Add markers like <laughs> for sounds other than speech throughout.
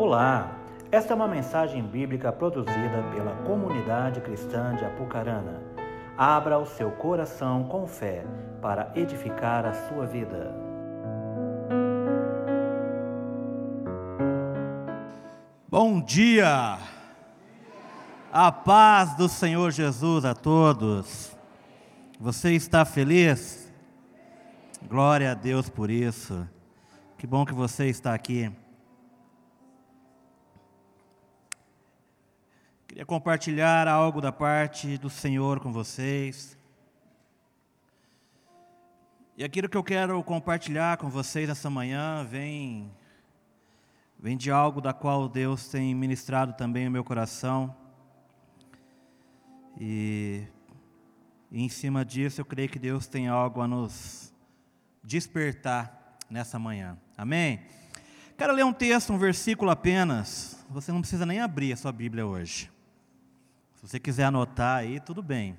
Olá, esta é uma mensagem bíblica produzida pela comunidade cristã de Apucarana. Abra o seu coração com fé para edificar a sua vida. Bom dia! A paz do Senhor Jesus a todos. Você está feliz? Glória a Deus por isso. Que bom que você está aqui. Queria compartilhar algo da parte do Senhor com vocês. E aquilo que eu quero compartilhar com vocês essa manhã vem vem de algo da qual Deus tem ministrado também o meu coração. E, e em cima disso eu creio que Deus tem algo a nos despertar nessa manhã. Amém? Quero ler um texto, um versículo apenas. Você não precisa nem abrir a sua Bíblia hoje. Se você quiser anotar aí, tudo bem.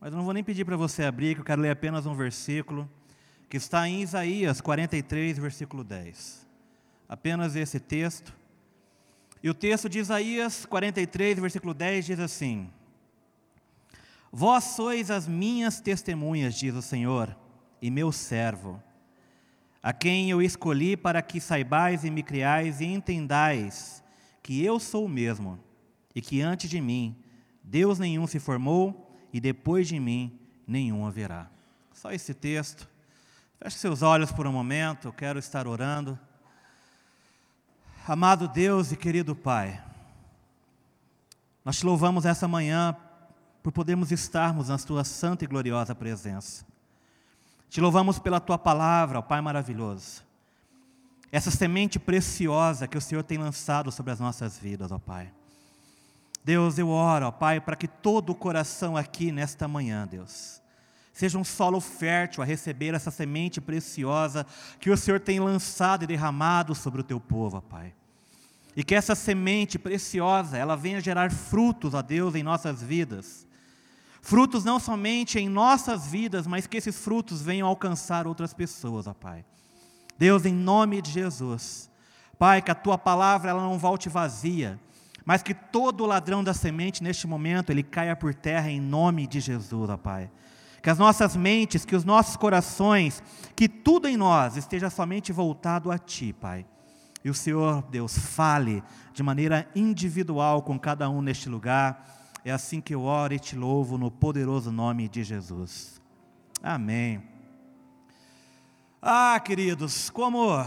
Mas eu não vou nem pedir para você abrir, que eu quero ler apenas um versículo, que está em Isaías 43, versículo 10. Apenas esse texto. E o texto de Isaías 43, versículo 10 diz assim: Vós sois as minhas testemunhas, diz o Senhor, e meu servo, a quem eu escolhi para que saibais e me criais e entendais que eu sou o mesmo, e que antes de mim Deus nenhum se formou e depois de mim nenhum haverá. Só esse texto. Feche seus olhos por um momento, eu quero estar orando. Amado Deus e querido Pai, nós te louvamos essa manhã por podermos estarmos na tua santa e gloriosa presença. Te louvamos pela tua palavra, ó Pai maravilhoso. Essa semente preciosa que o Senhor tem lançado sobre as nossas vidas, ó Pai. Deus, eu oro, ó Pai, para que todo o coração aqui nesta manhã, Deus, seja um solo fértil a receber essa semente preciosa que o Senhor tem lançado e derramado sobre o teu povo, ó Pai. E que essa semente preciosa, ela venha gerar frutos, ó Deus, em nossas vidas. Frutos não somente em nossas vidas, mas que esses frutos venham alcançar outras pessoas, ó Pai. Deus, em nome de Jesus, Pai, que a tua palavra ela não volte vazia, mas que todo ladrão da semente neste momento ele caia por terra em nome de Jesus, ó Pai. Que as nossas mentes, que os nossos corações, que tudo em nós esteja somente voltado a Ti, Pai. E o Senhor, Deus, fale de maneira individual com cada um neste lugar. É assim que eu oro e te louvo no poderoso nome de Jesus. Amém. Ah, queridos, como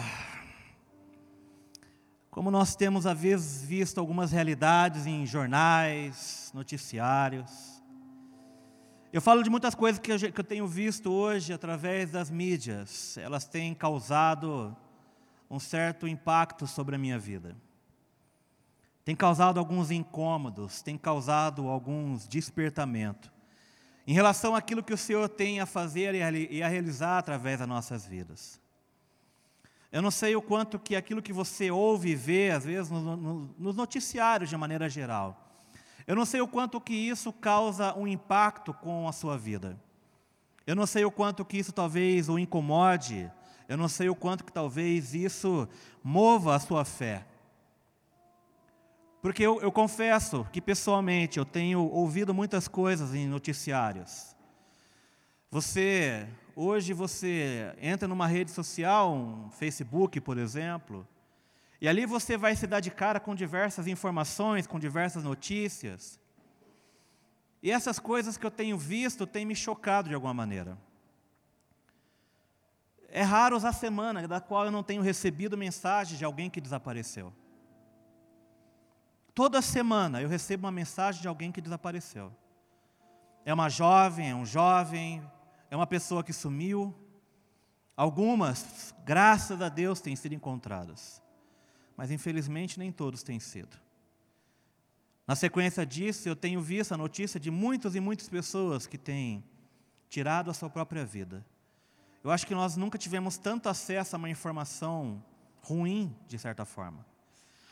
como nós temos, às vezes, visto algumas realidades em jornais, noticiários. Eu falo de muitas coisas que eu, tenho visto hoje através das mídias. Elas têm causado um certo impacto sobre a minha vida. Tem causado alguns incômodos, tem causado alguns despertamentos em relação àquilo que o Senhor tem a fazer e a realizar através das nossas vidas. Eu não sei o quanto que aquilo que você ouve e vê, às vezes, no, no, nos noticiários de maneira geral. Eu não sei o quanto que isso causa um impacto com a sua vida. Eu não sei o quanto que isso talvez o incomode. Eu não sei o quanto que talvez isso mova a sua fé. Porque eu, eu confesso que pessoalmente eu tenho ouvido muitas coisas em noticiários. Você Hoje você entra numa rede social, um Facebook, por exemplo, e ali você vai se dar de cara com diversas informações, com diversas notícias. E essas coisas que eu tenho visto têm me chocado de alguma maneira. É raro a semana da qual eu não tenho recebido mensagem de alguém que desapareceu. Toda semana eu recebo uma mensagem de alguém que desapareceu. É uma jovem, é um jovem, é uma pessoa que sumiu. Algumas, graças a Deus, têm sido encontradas. Mas infelizmente nem todos têm sido. Na sequência disso, eu tenho visto a notícia de muitas e muitas pessoas que têm tirado a sua própria vida. Eu acho que nós nunca tivemos tanto acesso a uma informação ruim, de certa forma.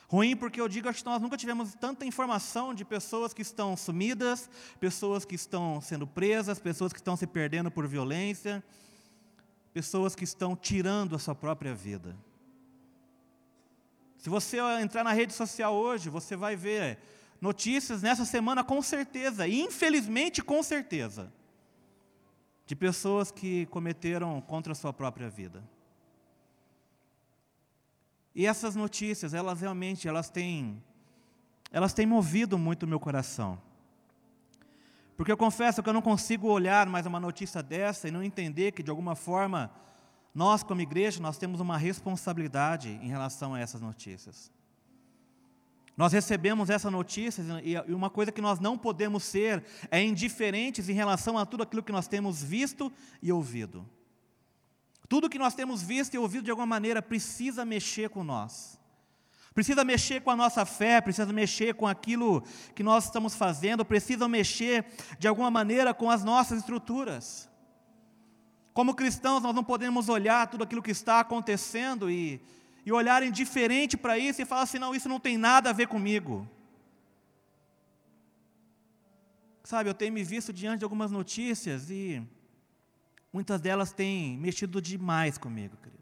Ruim porque eu digo que nós nunca tivemos tanta informação de pessoas que estão sumidas, pessoas que estão sendo presas, pessoas que estão se perdendo por violência, pessoas que estão tirando a sua própria vida. Se você entrar na rede social hoje, você vai ver notícias nessa semana com certeza, e infelizmente com certeza, de pessoas que cometeram contra a sua própria vida. E essas notícias, elas realmente, elas têm, elas têm movido muito o meu coração. Porque eu confesso que eu não consigo olhar mais uma notícia dessa e não entender que, de alguma forma, nós, como igreja, nós temos uma responsabilidade em relação a essas notícias. Nós recebemos essa notícia e uma coisa que nós não podemos ser é indiferentes em relação a tudo aquilo que nós temos visto e ouvido. Tudo que nós temos visto e ouvido de alguma maneira precisa mexer com nós. Precisa mexer com a nossa fé, precisa mexer com aquilo que nós estamos fazendo, precisa mexer de alguma maneira com as nossas estruturas. Como cristãos, nós não podemos olhar tudo aquilo que está acontecendo e, e olhar indiferente para isso e falar assim: não, isso não tem nada a ver comigo. Sabe, eu tenho me visto diante de algumas notícias e muitas delas têm mexido demais comigo, queridos.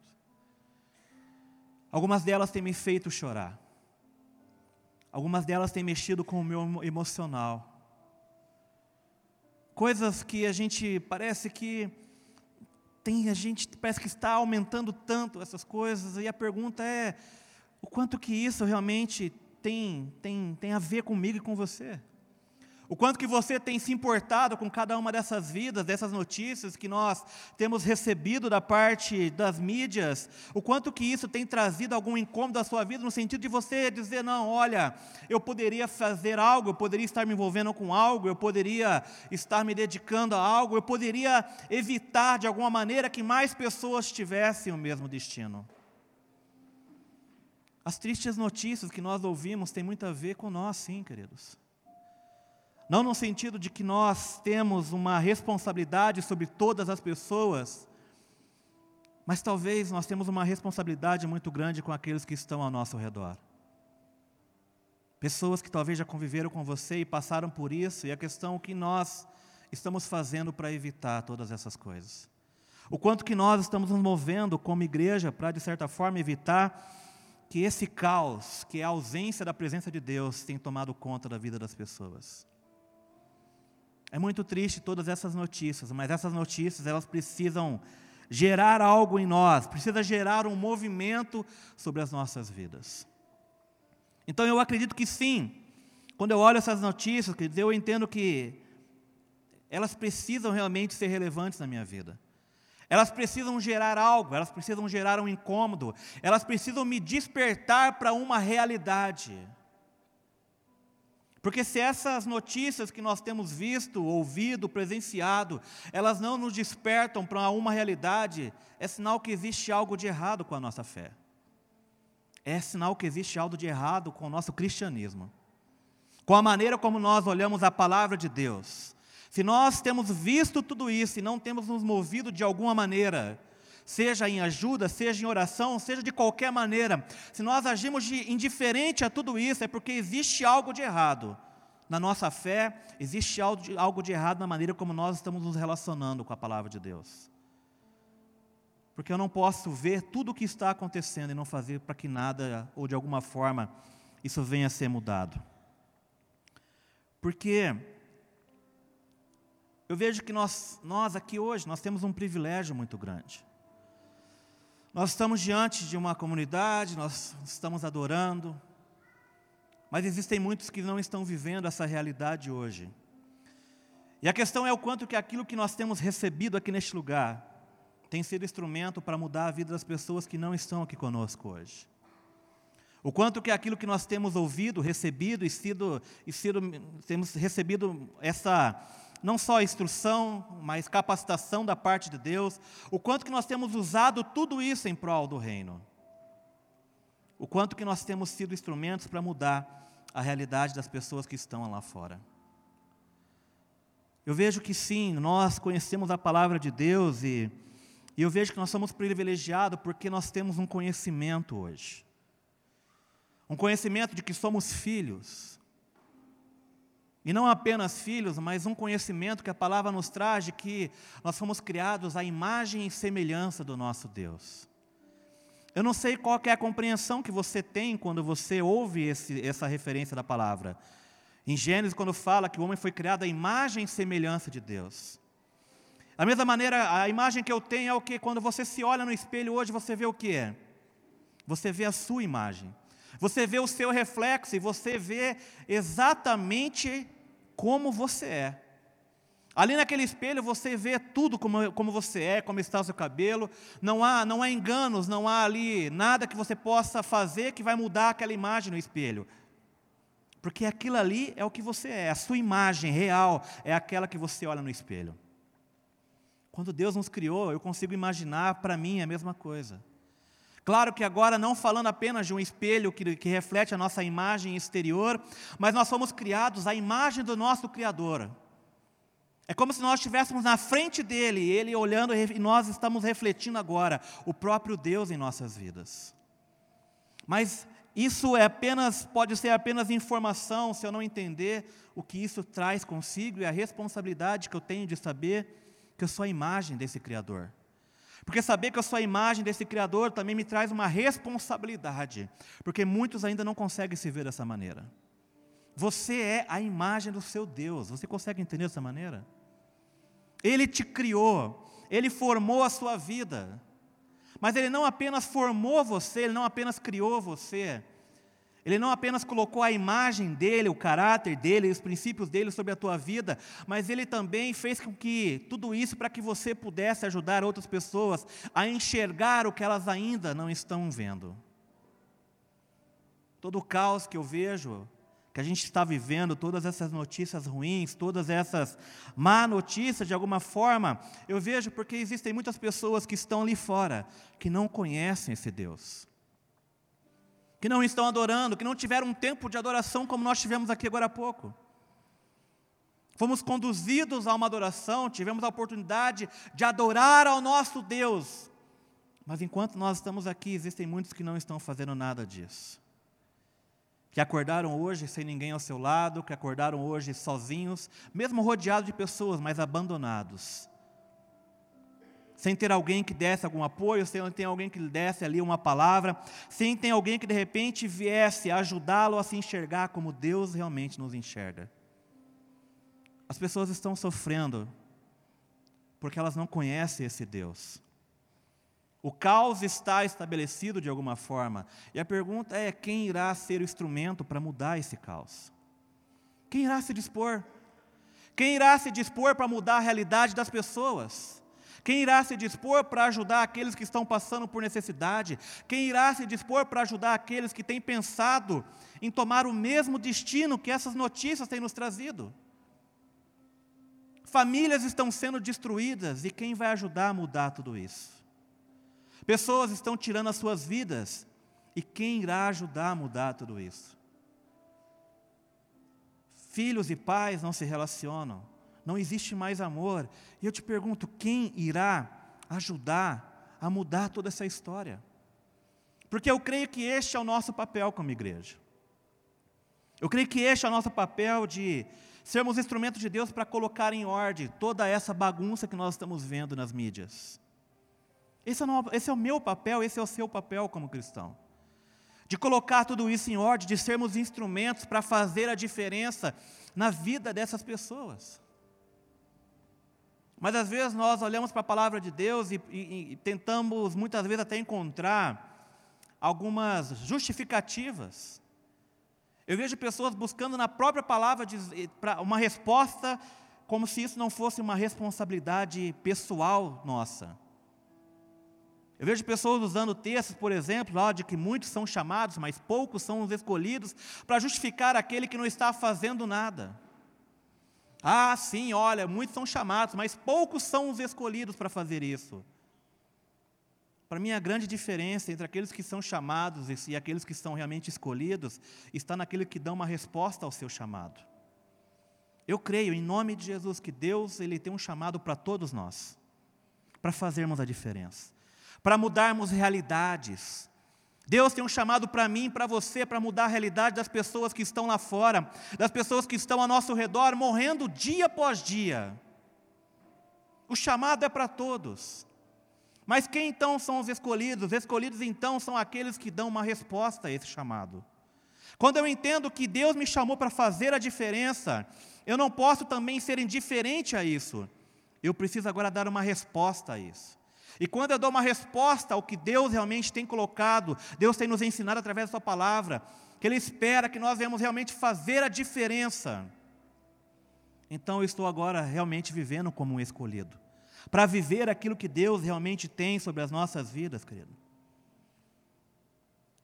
Algumas delas têm me feito chorar. Algumas delas têm mexido com o meu emocional. Coisas que a gente parece que tem a gente parece que está aumentando tanto essas coisas e a pergunta é o quanto que isso realmente tem tem tem a ver comigo e com você? O quanto que você tem se importado com cada uma dessas vidas, dessas notícias que nós temos recebido da parte das mídias, o quanto que isso tem trazido algum incômodo à sua vida, no sentido de você dizer, não, olha, eu poderia fazer algo, eu poderia estar me envolvendo com algo, eu poderia estar me dedicando a algo, eu poderia evitar de alguma maneira que mais pessoas tivessem o mesmo destino. As tristes notícias que nós ouvimos têm muito a ver com nós, sim, queridos. Não no sentido de que nós temos uma responsabilidade sobre todas as pessoas, mas talvez nós temos uma responsabilidade muito grande com aqueles que estão ao nosso redor. Pessoas que talvez já conviveram com você e passaram por isso, e a questão é que nós estamos fazendo para evitar todas essas coisas. O quanto que nós estamos nos movendo como igreja para, de certa forma, evitar que esse caos, que é a ausência da presença de Deus, tenha tomado conta da vida das pessoas. É muito triste todas essas notícias, mas essas notícias elas precisam gerar algo em nós, precisa gerar um movimento sobre as nossas vidas. Então eu acredito que sim. Quando eu olho essas notícias, eu entendo que elas precisam realmente ser relevantes na minha vida. Elas precisam gerar algo, elas precisam gerar um incômodo, elas precisam me despertar para uma realidade. Porque se essas notícias que nós temos visto, ouvido, presenciado, elas não nos despertam para uma realidade, é sinal que existe algo de errado com a nossa fé. É sinal que existe algo de errado com o nosso cristianismo. Com a maneira como nós olhamos a palavra de Deus. Se nós temos visto tudo isso e não temos nos movido de alguma maneira, seja em ajuda, seja em oração, seja de qualquer maneira, se nós agimos de indiferente a tudo isso, é porque existe algo de errado na nossa fé, existe algo de, errado na maneira como nós estamos nos relacionando com a palavra de Deus. Porque eu não posso ver tudo o que está acontecendo e não fazer para que nada, ou de alguma forma, isso venha a ser mudado. Porque eu vejo que nós, nós aqui hoje, nós temos um privilégio muito grande. Nós estamos diante de uma comunidade, nós estamos adorando, mas existem muitos que não estão vivendo essa realidade hoje. E a questão é o quanto que aquilo que nós temos recebido aqui neste lugar tem sido instrumento para mudar a vida das pessoas que não estão aqui conosco hoje. O quanto que aquilo que nós temos ouvido, recebido e sido, e sido temos recebido essa não só instrução, mas capacitação da parte de Deus, o quanto que nós temos usado tudo isso em prol do reino. O quanto que nós temos sido instrumentos para mudar a realidade das pessoas que estão lá fora. Eu vejo que sim, nós conhecemos a palavra de Deus e, e eu vejo que nós somos privilegiados porque nós temos um conhecimento hoje. Um conhecimento de que somos filhos e não apenas filhos, mas um conhecimento que a palavra nos traz de que nós fomos criados à imagem e semelhança do nosso Deus. Eu não sei qual é a compreensão que você tem quando você ouve esse, essa referência da palavra. Em Gênesis, quando fala que o homem foi criado à imagem e semelhança de Deus. Da mesma maneira, a imagem que eu tenho é o que? Quando você se olha no espelho hoje, você vê o que é? Você vê a sua imagem. Você vê o seu reflexo e você vê exatamente como você é. Ali naquele espelho você vê tudo como, como você é, como está o seu cabelo. Não há, não há enganos, não há ali nada que você possa fazer que vai mudar aquela imagem no espelho. Porque aquilo ali é o que você é, a sua imagem real é aquela que você olha no espelho. Quando Deus nos criou, eu consigo imaginar para mim a mesma coisa. Claro que agora, não falando apenas de um espelho que, que reflete a nossa imagem exterior, mas nós fomos criados à imagem do nosso Criador. É como se nós estivéssemos na frente dele, ele olhando e nós estamos refletindo agora o próprio Deus em nossas vidas. Mas isso é apenas pode ser apenas informação se eu não entender o que isso traz consigo e a responsabilidade que eu tenho de saber que eu sou a imagem desse criador. Porque saber que eu sou a imagem desse criador também me traz uma responsabilidade, porque muitos ainda não conseguem se ver dessa maneira. Você é a imagem do seu Deus. Você consegue entender dessa maneira? Ele te criou, Ele formou a sua vida. Mas Ele não apenas formou você, Ele não apenas criou você, Ele não apenas colocou a imagem dele, o caráter dele, os princípios dele sobre a tua vida, mas Ele também fez com que tudo isso para que você pudesse ajudar outras pessoas a enxergar o que elas ainda não estão vendo. Todo o caos que eu vejo que a gente está vivendo, todas essas notícias ruins, todas essas má notícias, de alguma forma, eu vejo porque existem muitas pessoas que estão ali fora, que não conhecem esse Deus, que não estão adorando, que não tiveram um tempo de adoração como nós tivemos aqui agora há pouco. Fomos conduzidos a uma adoração, tivemos a oportunidade de adorar ao nosso Deus, mas enquanto nós estamos aqui, existem muitos que não estão fazendo nada disso que acordaram hoje sem ninguém ao seu lado, que acordaram hoje sozinhos, mesmo rodeados de pessoas, mas abandonados. Sem ter alguém que desse algum apoio, sem ter alguém que lhe desse ali uma palavra, sem ter alguém que de repente viesse ajudá-lo a se enxergar como Deus realmente nos enxerga. As pessoas estão sofrendo porque elas não conhecem esse Deus. O caos está estabelecido de alguma forma. E a pergunta é: quem irá ser o instrumento para mudar esse caos? Quem irá se dispor? Quem irá se dispor para mudar a realidade das pessoas? Quem irá se dispor para ajudar aqueles que estão passando por necessidade? Quem irá se dispor para ajudar aqueles que têm pensado em tomar o mesmo destino que essas notícias têm nos trazido? Famílias estão sendo destruídas e quem vai ajudar a mudar tudo isso? Pessoas estão tirando as suas vidas. E quem irá ajudar a mudar tudo isso? Filhos e pais não se relacionam. Não existe mais amor. E eu te pergunto: quem irá ajudar a mudar toda essa história? Porque eu creio que este é o nosso papel como igreja. Eu creio que este é o nosso papel de sermos instrumentos de Deus para colocar em ordem toda essa bagunça que nós estamos vendo nas mídias. Esse é, o, esse é o meu papel, esse é o seu papel como cristão. De colocar tudo isso em ordem, de sermos instrumentos para fazer a diferença na vida dessas pessoas. Mas às vezes nós olhamos para a palavra de Deus e, e, e tentamos muitas vezes até encontrar algumas justificativas. Eu vejo pessoas buscando na própria palavra uma resposta como se isso não fosse uma responsabilidade pessoal nossa. Eu vejo pessoas usando textos, por exemplo, lá de que muitos são chamados, mas poucos são os escolhidos, para justificar aquele que não está fazendo nada. Ah, sim, olha, muitos são chamados, mas poucos são os escolhidos para fazer isso. Para mim, a grande diferença entre aqueles que são chamados e aqueles que são realmente escolhidos está naquele que dão uma resposta ao seu chamado. Eu creio, em nome de Jesus, que Deus ele tem um chamado para todos nós, para fazermos a diferença para mudarmos realidades. Deus tem um chamado para mim, para você, para mudar a realidade das pessoas que estão lá fora, das pessoas que estão ao nosso redor, morrendo dia após dia. O chamado é para todos. Mas quem então são os escolhidos? Os escolhidos então são aqueles que dão uma resposta a esse chamado. Quando eu entendo que Deus me chamou para fazer a diferença, eu não posso também ser indiferente a isso. Eu preciso agora dar uma resposta a isso. E quando eu dou uma resposta ao que Deus realmente tem colocado, Deus tem nos ensinado através da Sua palavra, que Ele espera que nós venhamos realmente fazer a diferença. Então eu estou agora realmente vivendo como um escolhido para viver aquilo que Deus realmente tem sobre as nossas vidas, querido.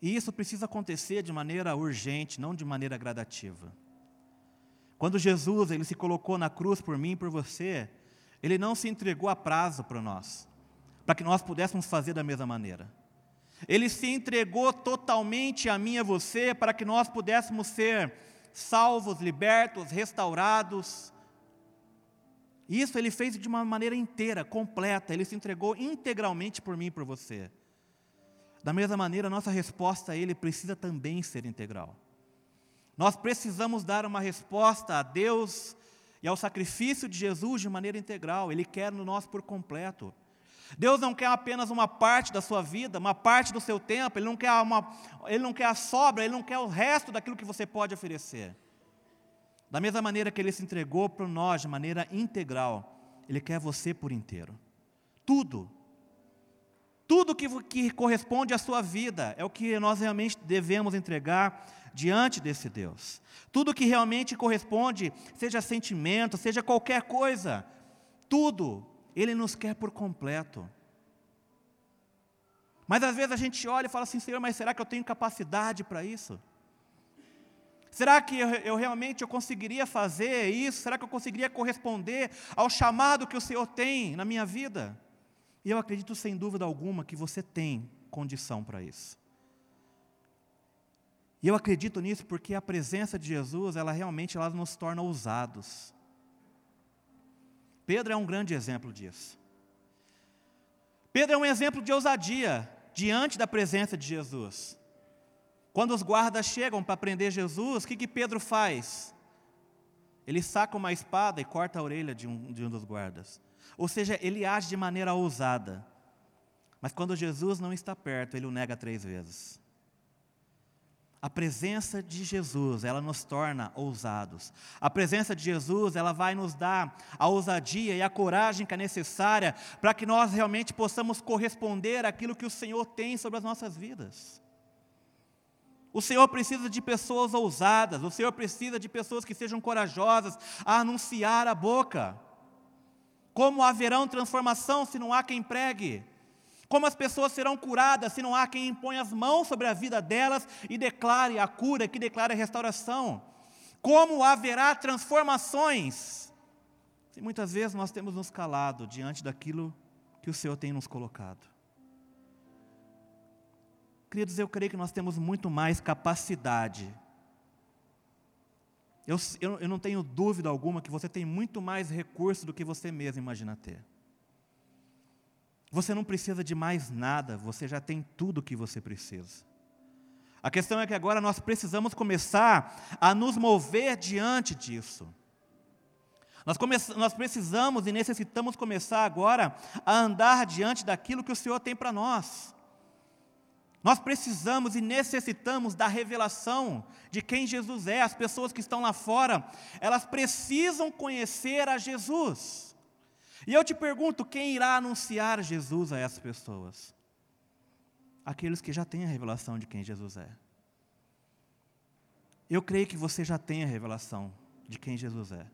E isso precisa acontecer de maneira urgente, não de maneira gradativa. Quando Jesus ele se colocou na cruz por mim e por você, ele não se entregou a prazo para nós, para que nós pudéssemos fazer da mesma maneira. Ele se entregou totalmente a mim e a você para que nós pudéssemos ser salvos, libertos, restaurados, isso ele fez de uma maneira inteira, completa, ele se entregou integralmente por mim e por você. Da mesma maneira, nossa resposta a ele precisa também ser integral. Nós precisamos dar uma resposta a Deus e ao sacrifício de Jesus de maneira integral, Ele quer no nós por completo. Deus não quer apenas uma parte da sua vida, uma parte do seu tempo, Ele não quer, uma, ele não quer a sobra, Ele não quer o resto daquilo que você pode oferecer. Da mesma maneira que Ele se entregou para nós de maneira integral, Ele quer você por inteiro. Tudo. Tudo que, que corresponde à sua vida é o que nós realmente devemos entregar diante desse Deus. Tudo que realmente corresponde, seja sentimento, seja qualquer coisa, tudo, Ele nos quer por completo. Mas às vezes a gente olha e fala assim, Senhor, mas será que eu tenho capacidade para isso? Será que eu, eu, realmente eu conseguiria fazer isso? Será que eu conseguiria corresponder ao chamado que o Senhor tem na minha vida? E eu acredito sem dúvida alguma que você tem condição para isso. E eu acredito nisso porque a presença de Jesus, ela realmente ela nos torna ousados. Pedro é um grande exemplo disso. Pedro é um exemplo de ousadia diante da presença de Jesus. Quando os guardas chegam para prender Jesus, o que, que Pedro faz? Ele saca uma espada e corta a orelha de um, de um dos guardas. Ou seja, ele age de maneira ousada. Mas quando Jesus não está perto, ele o nega três vezes. A presença de Jesus, ela nos torna ousados. A presença de Jesus, ela vai nos dar a ousadia e a coragem que é necessária para que nós realmente possamos corresponder àquilo que o Senhor tem sobre as nossas vidas. O Senhor precisa de pessoas ousadas, o Senhor precisa de pessoas que sejam corajosas a anunciar a boca. Como haverão transformação se não há quem pregue? Como as pessoas serão curadas se não há quem impõe as mãos sobre a vida delas e declare a cura, que declare a restauração? Como haverá transformações se muitas vezes nós temos nos calado diante daquilo que o Senhor tem nos colocado? Queridos, eu creio que nós temos muito mais capacidade. Eu, eu, eu não tenho dúvida alguma que você tem muito mais recurso do que você mesmo imagina ter. Você não precisa de mais nada, você já tem tudo o que você precisa. A questão é que agora nós precisamos começar a nos mover diante disso. Nós, come, nós precisamos e necessitamos começar agora a andar diante daquilo que o Senhor tem para nós. Nós precisamos e necessitamos da revelação de quem Jesus é. As pessoas que estão lá fora, elas precisam conhecer a Jesus. E eu te pergunto: quem irá anunciar Jesus a essas pessoas? Aqueles que já têm a revelação de quem Jesus é. Eu creio que você já tem a revelação de quem Jesus é.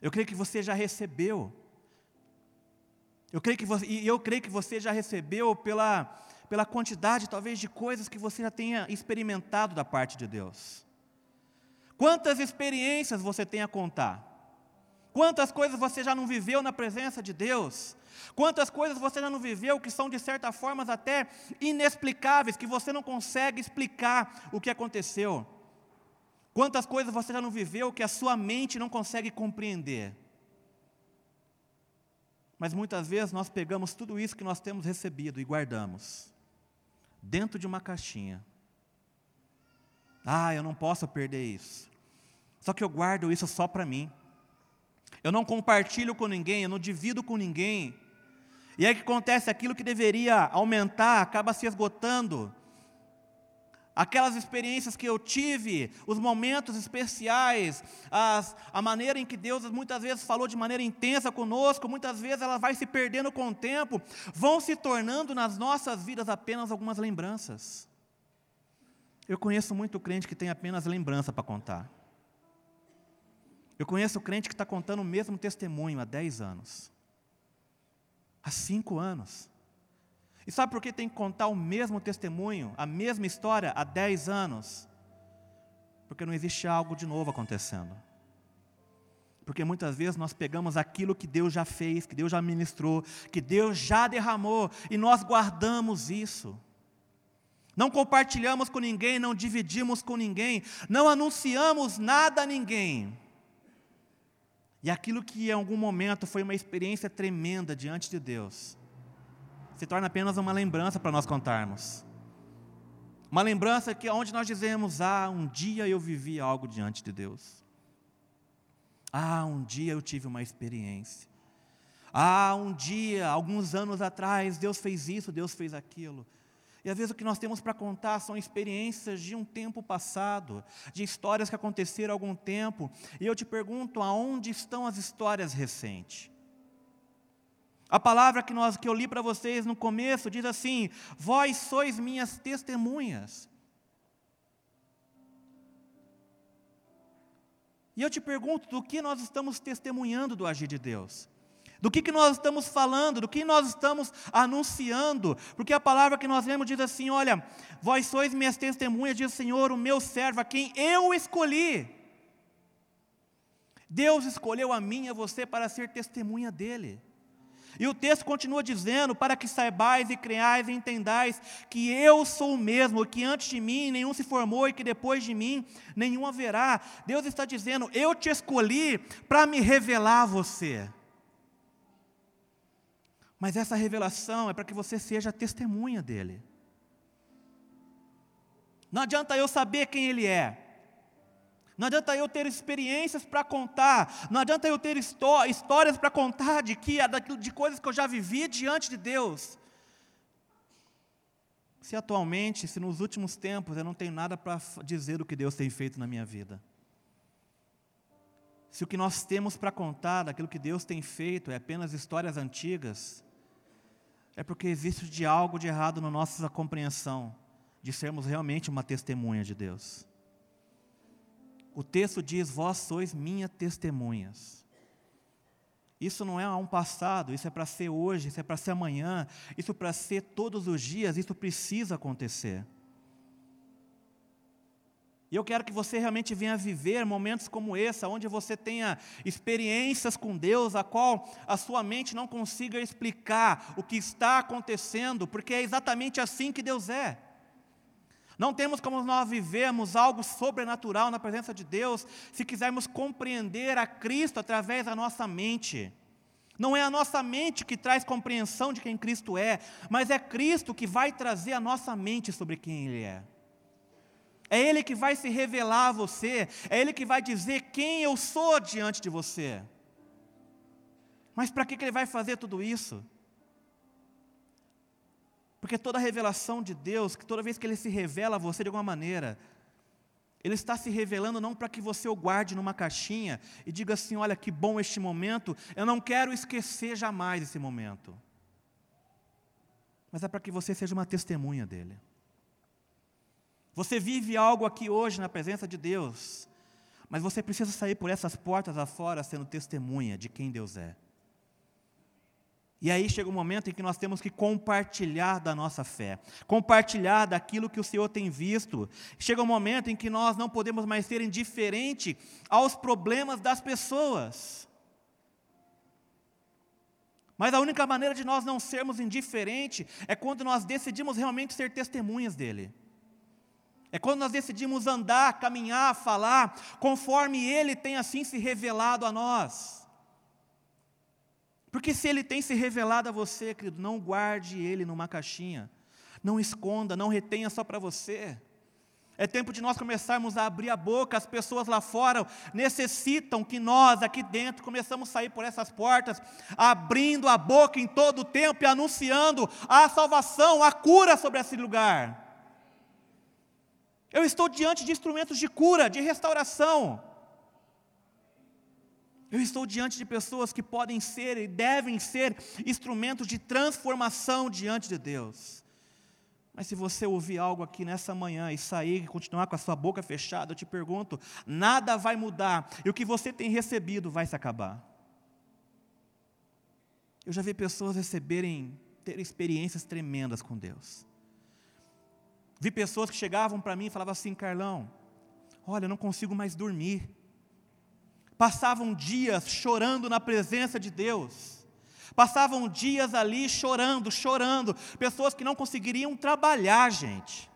Eu creio que você já recebeu. Eu creio que você, e eu creio que você já recebeu pela pela quantidade, talvez, de coisas que você já tenha experimentado da parte de Deus. Quantas experiências você tem a contar? Quantas coisas você já não viveu na presença de Deus? Quantas coisas você já não viveu que são, de certa forma, até inexplicáveis, que você não consegue explicar o que aconteceu? Quantas coisas você já não viveu que a sua mente não consegue compreender? Mas muitas vezes nós pegamos tudo isso que nós temos recebido e guardamos dentro de uma caixinha. Ah, eu não posso perder isso. Só que eu guardo isso só para mim. Eu não compartilho com ninguém, eu não divido com ninguém. E aí que acontece aquilo que deveria aumentar, acaba se esgotando. Aquelas experiências que eu tive, os momentos especiais, as, a maneira em que Deus muitas vezes falou de maneira intensa conosco, muitas vezes ela vai se perdendo com o tempo, vão se tornando nas nossas vidas apenas algumas lembranças. Eu conheço muito crente que tem apenas lembrança para contar. Eu conheço crente que está contando o mesmo testemunho há 10 anos, há 5 anos. E sabe por que tem que contar o mesmo testemunho, a mesma história há 10 anos? Porque não existe algo de novo acontecendo. Porque muitas vezes nós pegamos aquilo que Deus já fez, que Deus já ministrou, que Deus já derramou, e nós guardamos isso. Não compartilhamos com ninguém, não dividimos com ninguém, não anunciamos nada a ninguém. E aquilo que em algum momento foi uma experiência tremenda diante de Deus, se torna apenas uma lembrança para nós contarmos. Uma lembrança que onde nós dizemos: "Ah, um dia eu vivi algo diante de Deus". Ah, um dia eu tive uma experiência. Ah, um dia, alguns anos atrás, Deus fez isso, Deus fez aquilo. E às vezes o que nós temos para contar são experiências de um tempo passado, de histórias que aconteceram há algum tempo. E eu te pergunto, aonde estão as histórias recentes? A palavra que, nós, que eu li para vocês no começo diz assim: Vós sois minhas testemunhas. E eu te pergunto, do que nós estamos testemunhando do agir de Deus? Do que, que nós estamos falando, do que nós estamos anunciando, porque a palavra que nós lemos diz assim: Olha, vós sois minhas testemunhas, diz o Senhor, o meu servo, a quem eu escolhi. Deus escolheu a mim e a você para ser testemunha dEle. E o texto continua dizendo: para que saibais e creais e entendais que eu sou o mesmo, que antes de mim nenhum se formou e que depois de mim nenhum haverá. Deus está dizendo: eu te escolhi para me revelar a você. Mas essa revelação é para que você seja testemunha dele. Não adianta eu saber quem ele é. Não adianta eu ter experiências para contar, não adianta eu ter histórias para contar de que de coisas que eu já vivi diante de Deus. Se atualmente, se nos últimos tempos eu não tenho nada para dizer do que Deus tem feito na minha vida. Se o que nós temos para contar daquilo que Deus tem feito é apenas histórias antigas, é porque existe de algo de errado na nossa compreensão de sermos realmente uma testemunha de Deus. O texto diz: Vós sois minhas testemunhas. Isso não é um passado, isso é para ser hoje, isso é para ser amanhã, isso é para ser todos os dias, isso precisa acontecer. E eu quero que você realmente venha viver momentos como esse, onde você tenha experiências com Deus, a qual a sua mente não consiga explicar o que está acontecendo, porque é exatamente assim que Deus é. Não temos como nós vivemos algo sobrenatural na presença de Deus se quisermos compreender a Cristo através da nossa mente. Não é a nossa mente que traz compreensão de quem Cristo é, mas é Cristo que vai trazer a nossa mente sobre quem Ele é. É Ele que vai se revelar a você, é Ele que vai dizer quem eu sou diante de você. Mas para que Ele vai fazer tudo isso? Porque toda revelação de Deus, que toda vez que Ele se revela a você de alguma maneira, Ele está se revelando não para que você o guarde numa caixinha e diga assim: olha que bom este momento, eu não quero esquecer jamais esse momento. Mas é para que você seja uma testemunha dele. Você vive algo aqui hoje na presença de Deus, mas você precisa sair por essas portas afora sendo testemunha de quem Deus é. E aí chega um momento em que nós temos que compartilhar da nossa fé, compartilhar daquilo que o Senhor tem visto. Chega um momento em que nós não podemos mais ser indiferente aos problemas das pessoas. Mas a única maneira de nós não sermos indiferentes é quando nós decidimos realmente ser testemunhas dele. É quando nós decidimos andar, caminhar, falar, conforme ele tem assim se revelado a nós. Porque se ele tem se revelado a você, querido, não guarde ele numa caixinha. Não esconda, não retenha só para você. É tempo de nós começarmos a abrir a boca. As pessoas lá fora necessitam que nós, aqui dentro, começamos a sair por essas portas, abrindo a boca em todo o tempo e anunciando a salvação, a cura sobre esse lugar. Eu estou diante de instrumentos de cura, de restauração. Eu estou diante de pessoas que podem ser e devem ser instrumentos de transformação diante de Deus. Mas se você ouvir algo aqui nessa manhã e sair e continuar com a sua boca fechada, eu te pergunto: nada vai mudar e o que você tem recebido vai se acabar. Eu já vi pessoas receberem, ter experiências tremendas com Deus. Vi pessoas que chegavam para mim e falavam assim: Carlão, olha, eu não consigo mais dormir. Passavam dias chorando na presença de Deus Passavam dias ali chorando, chorando, pessoas que não conseguiriam trabalhar, gente.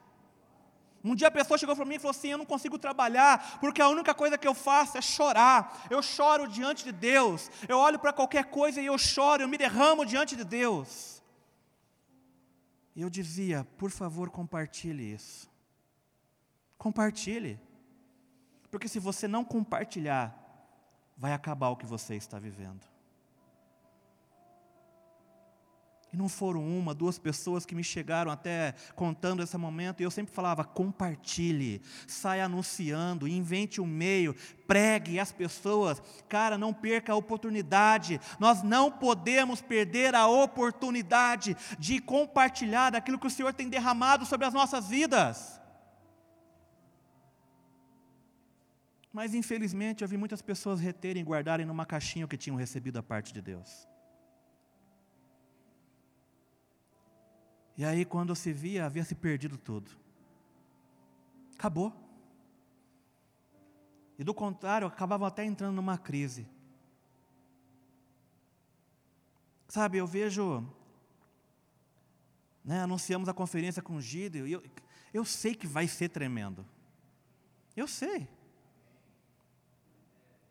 Um dia a pessoa chegou para mim e falou assim: Eu não consigo trabalhar, porque a única coisa que eu faço é chorar. Eu choro diante de Deus. Eu olho para qualquer coisa e eu choro, eu me derramo diante de Deus. E eu dizia: Por favor, compartilhe isso. Compartilhe. Porque se você não compartilhar, vai acabar o que você está vivendo. E não foram uma, duas pessoas que me chegaram até contando esse momento, e eu sempre falava: compartilhe, saia anunciando, invente um meio, pregue as pessoas. Cara, não perca a oportunidade, nós não podemos perder a oportunidade de compartilhar aquilo que o Senhor tem derramado sobre as nossas vidas. Mas infelizmente eu vi muitas pessoas reterem guardarem numa caixinha o que tinham recebido da parte de Deus. E aí, quando se via, havia se perdido tudo. Acabou. E do contrário, acabavam até entrando numa crise. Sabe, eu vejo. Né, anunciamos a conferência com o e eu, eu sei que vai ser tremendo. Eu sei.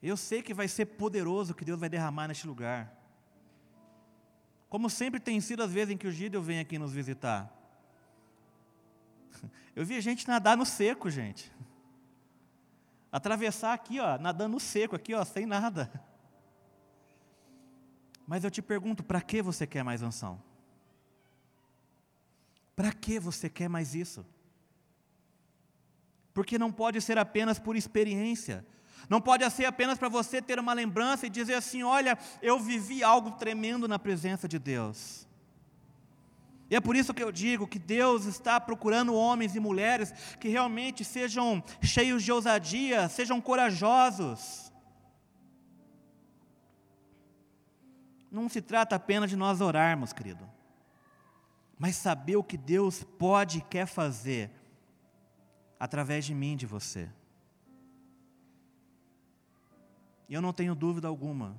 Eu sei que vai ser poderoso que Deus vai derramar neste lugar. Como sempre tem sido as vezes em que o Gideon vem aqui nos visitar. <laughs> Eu vi gente nadar no seco, gente. Atravessar aqui, ó, nadando no seco, aqui, ó, sem nada. Mas eu te pergunto, para que você quer mais unção? Para que você quer mais isso? Porque não pode ser apenas por experiência. Não pode ser apenas para você ter uma lembrança e dizer assim: olha, eu vivi algo tremendo na presença de Deus. E é por isso que eu digo que Deus está procurando homens e mulheres que realmente sejam cheios de ousadia, sejam corajosos. Não se trata apenas de nós orarmos, querido, mas saber o que Deus pode e quer fazer através de mim, de você. E eu não tenho dúvida alguma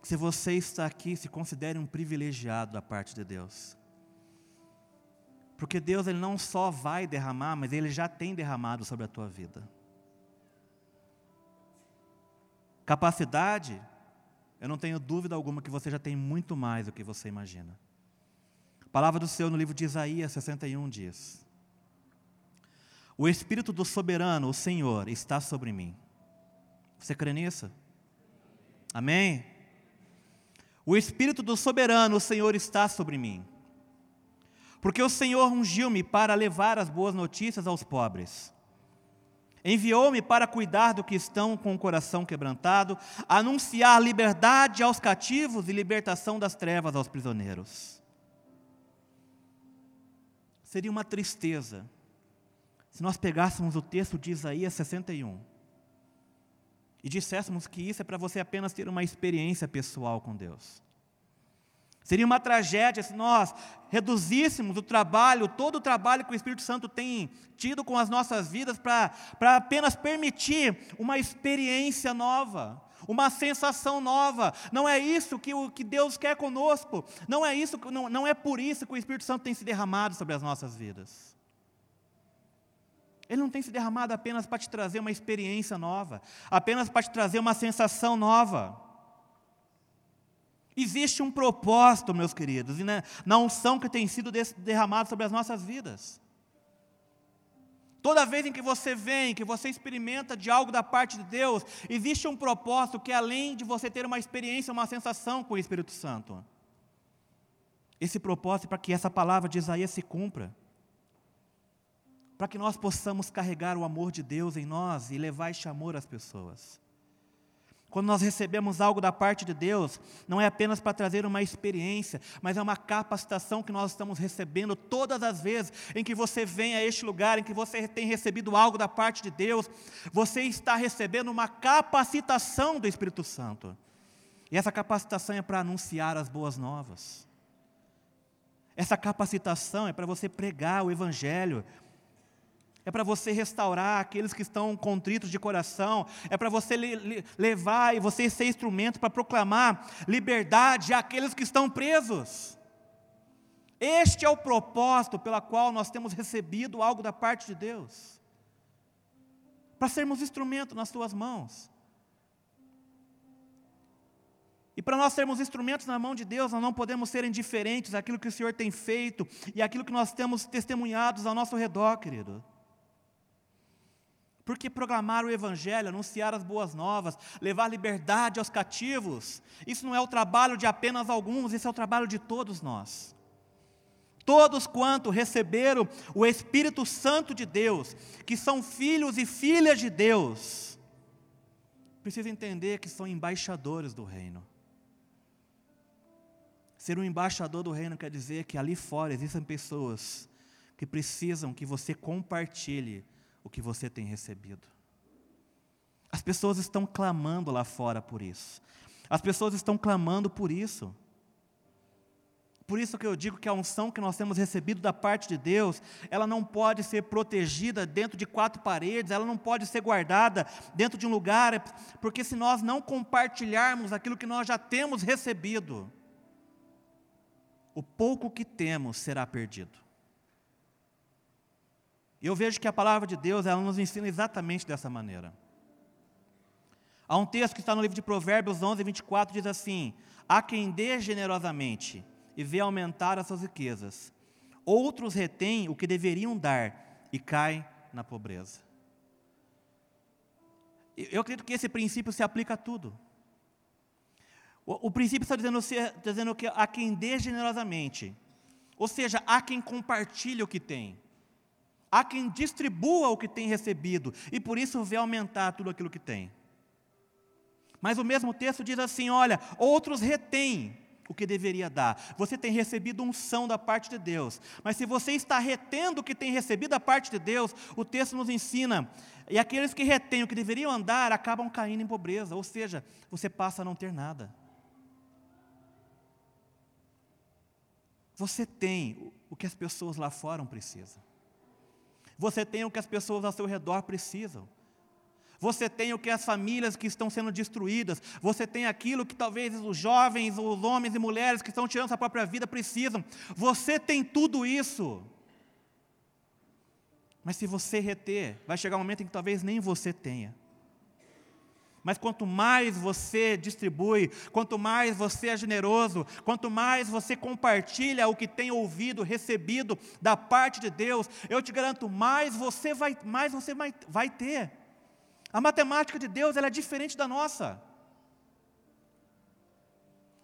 que se você está aqui, se considere um privilegiado da parte de Deus. Porque Deus ele não só vai derramar, mas ele já tem derramado sobre a tua vida. Capacidade, eu não tenho dúvida alguma que você já tem muito mais do que você imagina. A palavra do Senhor no livro de Isaías 61 diz: O Espírito do soberano, o Senhor, está sobre mim você crê nisso? Amém? O Espírito do soberano, o Senhor, está sobre mim. Porque o Senhor ungiu-me para levar as boas notícias aos pobres. Enviou-me para cuidar do que estão com o coração quebrantado, anunciar liberdade aos cativos e libertação das trevas aos prisioneiros. Seria uma tristeza se nós pegássemos o texto de Isaías 61 e disséssemos que isso é para você apenas ter uma experiência pessoal com Deus. Seria uma tragédia se nós reduzíssemos o trabalho, todo o trabalho que o Espírito Santo tem tido com as nossas vidas, para apenas permitir uma experiência nova, uma sensação nova. Não é isso que, o, que Deus quer conosco. Não é isso, não, não é por isso que o Espírito Santo tem se derramado sobre as nossas vidas. Ele não tem se derramado apenas para te trazer uma experiência nova, apenas para te trazer uma sensação nova. Existe um propósito, meus queridos, na unção que tem sido derramado sobre as nossas vidas. Toda vez em que você vem, que você experimenta de algo da parte de Deus, existe um propósito que é além de você ter uma experiência, uma sensação com o Espírito Santo. Esse propósito é para que essa palavra de Isaías se cumpra. Para que nós possamos carregar o amor de Deus em nós e levar este amor às pessoas. Quando nós recebemos algo da parte de Deus, não é apenas para trazer uma experiência, mas é uma capacitação que nós estamos recebendo todas as vezes em que você vem a este lugar, em que você tem recebido algo da parte de Deus, você está recebendo uma capacitação do Espírito Santo. E essa capacitação é para anunciar as boas novas. Essa capacitação é para você pregar o Evangelho, é para você restaurar aqueles que estão contritos de coração, é para você levar e você ser instrumento para proclamar liberdade àqueles que estão presos. Este é o propósito pela qual nós temos recebido algo da parte de Deus. Para sermos instrumento nas tuas mãos. E para nós sermos instrumentos na mão de Deus, nós não podemos ser indiferentes àquilo que o Senhor tem feito e àquilo que nós temos testemunhados ao nosso redor, querido. Porque proclamar o Evangelho, anunciar as boas novas, levar liberdade aos cativos, isso não é o trabalho de apenas alguns, isso é o trabalho de todos nós. Todos quanto receberam o Espírito Santo de Deus, que são filhos e filhas de Deus, precisam entender que são embaixadores do reino. Ser um embaixador do reino quer dizer que ali fora existem pessoas que precisam que você compartilhe o que você tem recebido. As pessoas estão clamando lá fora por isso. As pessoas estão clamando por isso. Por isso que eu digo que a unção que nós temos recebido da parte de Deus, ela não pode ser protegida dentro de quatro paredes, ela não pode ser guardada dentro de um lugar, porque se nós não compartilharmos aquilo que nós já temos recebido, o pouco que temos será perdido. Eu vejo que a palavra de Deus, ela nos ensina exatamente dessa maneira. Há um texto que está no livro de Provérbios 11, 24, diz assim: Há quem dê generosamente e vê aumentar as suas riquezas. Outros retêm o que deveriam dar e caem na pobreza. Eu acredito que esse princípio se aplica a tudo. O, o princípio está dizendo, dizendo que há quem dê generosamente, ou seja, há quem compartilhe o que tem. Há quem distribua o que tem recebido e por isso vê aumentar tudo aquilo que tem. Mas o mesmo texto diz assim: olha, outros retêm o que deveria dar. Você tem recebido unção da parte de Deus, mas se você está retendo o que tem recebido da parte de Deus, o texto nos ensina, e aqueles que retêm o que deveriam andar acabam caindo em pobreza, ou seja, você passa a não ter nada. Você tem o que as pessoas lá fora precisam. Você tem o que as pessoas ao seu redor precisam. Você tem o que as famílias que estão sendo destruídas. Você tem aquilo que talvez os jovens, os homens e mulheres que estão tirando sua própria vida precisam. Você tem tudo isso. Mas se você reter, vai chegar um momento em que talvez nem você tenha. Mas quanto mais você distribui, quanto mais você é generoso, quanto mais você compartilha o que tem ouvido, recebido da parte de Deus, eu te garanto, mais você vai, mais você vai, ter. A matemática de Deus ela é diferente da nossa.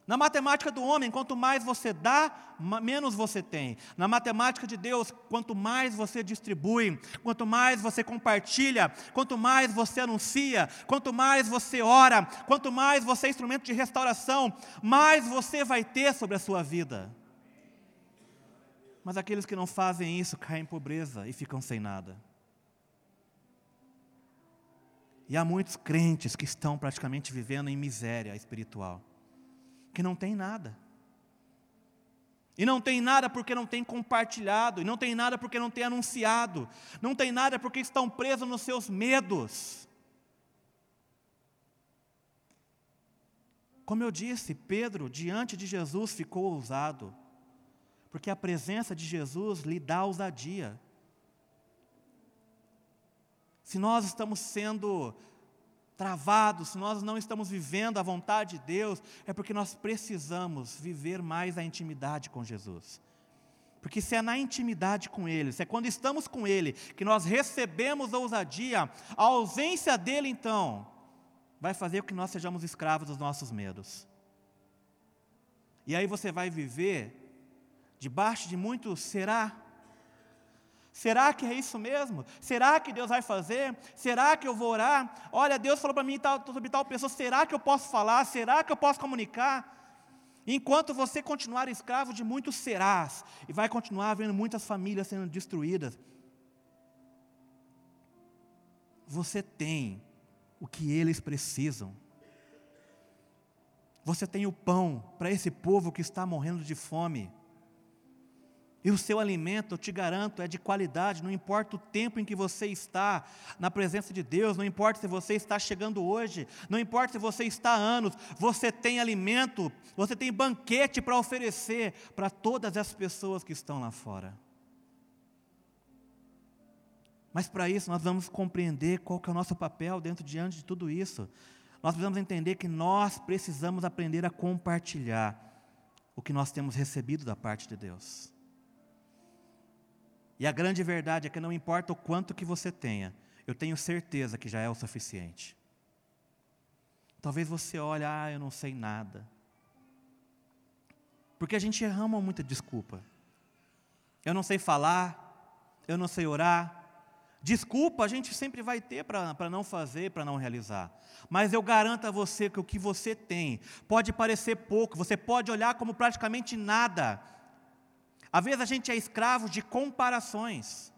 Na matemática do homem, quanto mais você dá, menos você tem. Na matemática de Deus, quanto mais você distribui, quanto mais você compartilha, quanto mais você anuncia, quanto mais você ora, quanto mais você é instrumento de restauração, mais você vai ter sobre a sua vida. Mas aqueles que não fazem isso caem em pobreza e ficam sem nada. E há muitos crentes que estão praticamente vivendo em miséria espiritual que não tem nada. E não tem nada porque não tem compartilhado, e não tem nada porque não tem anunciado, não tem nada porque estão presos nos seus medos. Como eu disse, Pedro, diante de Jesus, ficou ousado, porque a presença de Jesus lhe dá ousadia. Se nós estamos sendo travados, se nós não estamos vivendo a vontade de Deus, é porque nós precisamos viver mais a intimidade com Jesus. Porque se é na intimidade com Ele, se é quando estamos com Ele, que nós recebemos a ousadia, a ausência dele, então, vai fazer com que nós sejamos escravos dos nossos medos. E aí você vai viver debaixo de muito será. Será que é isso mesmo? Será que Deus vai fazer? Será que eu vou orar? Olha, Deus falou para mim tal, sobre tal pessoa, será que eu posso falar? Será que eu posso comunicar? Enquanto você continuar escravo de muitos serás, e vai continuar vendo muitas famílias sendo destruídas, você tem o que eles precisam. Você tem o pão para esse povo que está morrendo de fome. E o seu alimento, eu te garanto, é de qualidade, não importa o tempo em que você está na presença de Deus, não importa se você está chegando hoje, não importa se você está há anos, você tem alimento, você tem banquete para oferecer para todas as pessoas que estão lá fora. Mas para isso nós vamos compreender qual que é o nosso papel dentro diante de tudo isso. Nós precisamos entender que nós precisamos aprender a compartilhar o que nós temos recebido da parte de Deus. E a grande verdade é que não importa o quanto que você tenha, eu tenho certeza que já é o suficiente. Talvez você olhe, ah, eu não sei nada. Porque a gente errama muita desculpa. Eu não sei falar, eu não sei orar. Desculpa a gente sempre vai ter para não fazer, para não realizar. Mas eu garanto a você que o que você tem pode parecer pouco, você pode olhar como praticamente nada, às vezes a gente é escravo de comparações.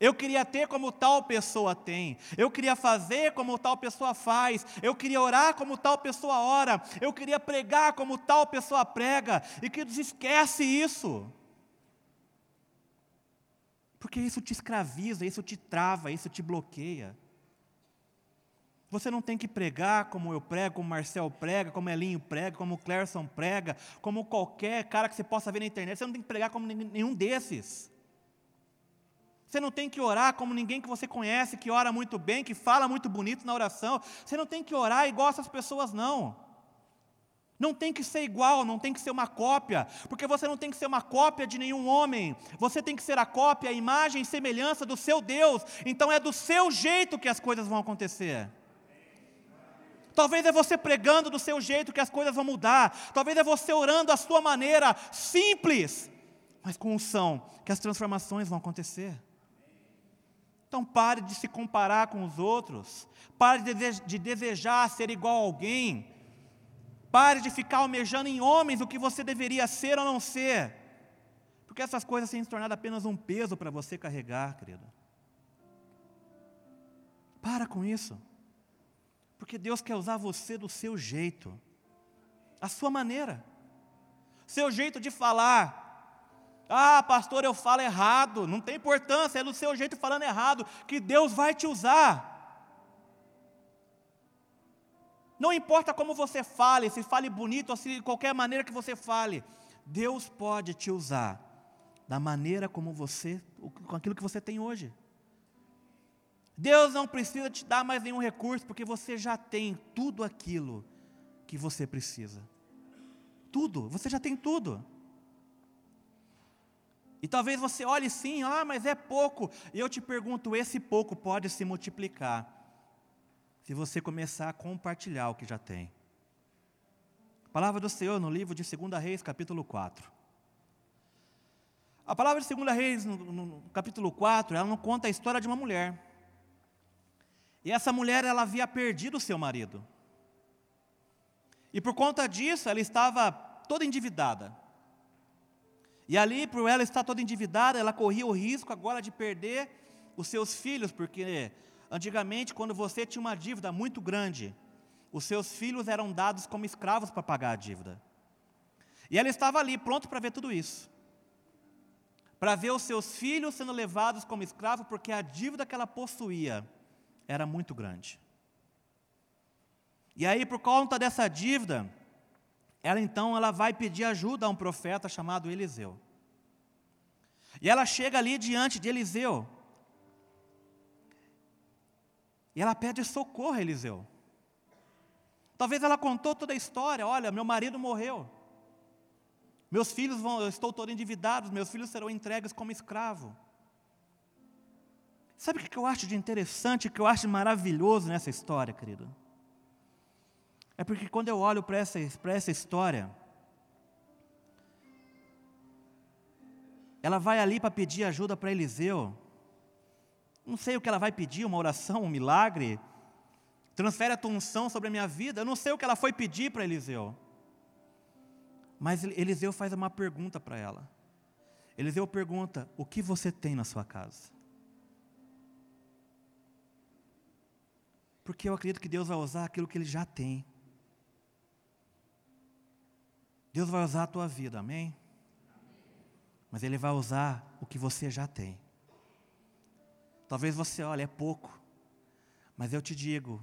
Eu queria ter como tal pessoa tem, eu queria fazer como tal pessoa faz, eu queria orar como tal pessoa ora, eu queria pregar como tal pessoa prega, e que esquece isso. Porque isso te escraviza, isso te trava, isso te bloqueia. Você não tem que pregar como eu prego, como Marcel prega, como Elinho prega, como o Clerson prega, como qualquer cara que você possa ver na internet. Você não tem que pregar como nenhum desses. Você não tem que orar como ninguém que você conhece, que ora muito bem, que fala muito bonito na oração. Você não tem que orar igual essas pessoas, não. Não tem que ser igual, não tem que ser uma cópia, porque você não tem que ser uma cópia de nenhum homem, você tem que ser a cópia, a imagem e semelhança do seu Deus, então é do seu jeito que as coisas vão acontecer. Talvez é você pregando do seu jeito que as coisas vão mudar. Talvez é você orando da sua maneira, simples, mas com unção, que as transformações vão acontecer. Então pare de se comparar com os outros. Pare de desejar ser igual a alguém. Pare de ficar almejando em homens o que você deveria ser ou não ser. Porque essas coisas têm se tornado apenas um peso para você carregar, querido. Para com isso. Porque Deus quer usar você do seu jeito, a sua maneira, seu jeito de falar. Ah, pastor, eu falo errado. Não tem importância, é do seu jeito falando errado que Deus vai te usar. Não importa como você fale, se fale bonito ou se de qualquer maneira que você fale, Deus pode te usar da maneira como você, com aquilo que você tem hoje. Deus não precisa te dar mais nenhum recurso, porque você já tem tudo aquilo que você precisa. Tudo, você já tem tudo. E talvez você olhe sim, ah, mas é pouco. E eu te pergunto, esse pouco pode se multiplicar se você começar a compartilhar o que já tem. Palavra do Senhor no livro de 2 Reis, capítulo 4. A palavra de 2 Reis, no, no capítulo 4, ela não conta a história de uma mulher. E essa mulher, ela havia perdido o seu marido. E por conta disso, ela estava toda endividada. E ali, por ela estar toda endividada, ela corria o risco agora de perder os seus filhos, porque antigamente, quando você tinha uma dívida muito grande, os seus filhos eram dados como escravos para pagar a dívida. E ela estava ali, pronto para ver tudo isso. Para ver os seus filhos sendo levados como escravos, porque a dívida que ela possuía era muito grande. E aí, por conta dessa dívida, ela então ela vai pedir ajuda a um profeta chamado Eliseu. E ela chega ali diante de Eliseu. E ela pede socorro a Eliseu. Talvez ela contou toda a história: olha, meu marido morreu. Meus filhos vão, eu estou todo endividado, meus filhos serão entregues como escravo. Sabe o que eu acho de interessante, o que eu acho maravilhoso nessa história, querido? É porque quando eu olho para essa, essa história, ela vai ali para pedir ajuda para Eliseu. Não sei o que ela vai pedir, uma oração, um milagre. Transfere a tua unção sobre a minha vida. Eu não sei o que ela foi pedir para Eliseu. Mas Eliseu faz uma pergunta para ela. Eliseu pergunta: O que você tem na sua casa? Porque eu acredito que Deus vai usar aquilo que Ele já tem. Deus vai usar a tua vida, amém? Mas Ele vai usar o que você já tem. Talvez você olhe, é pouco. Mas eu te digo,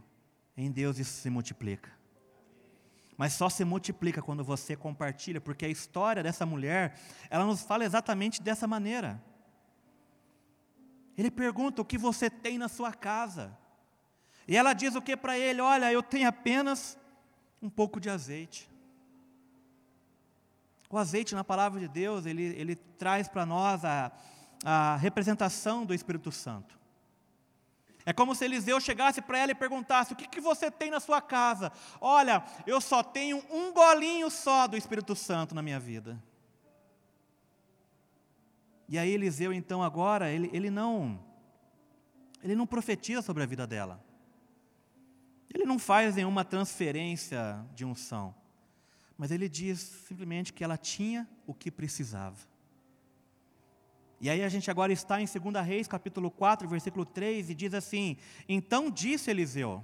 em Deus isso se multiplica. Mas só se multiplica quando você compartilha, porque a história dessa mulher, ela nos fala exatamente dessa maneira. Ele pergunta o que você tem na sua casa. E ela diz o que para ele? Olha, eu tenho apenas um pouco de azeite. O azeite, na palavra de Deus, ele, ele traz para nós a, a representação do Espírito Santo. É como se Eliseu chegasse para ela e perguntasse: O que, que você tem na sua casa? Olha, eu só tenho um golinho só do Espírito Santo na minha vida. E aí Eliseu, então, agora, ele, ele não ele não profetiza sobre a vida dela. Ele não faz nenhuma transferência de unção. Mas ele diz simplesmente que ela tinha o que precisava. E aí a gente agora está em 2 Reis, capítulo 4, versículo 3, e diz assim: Então disse Eliseu: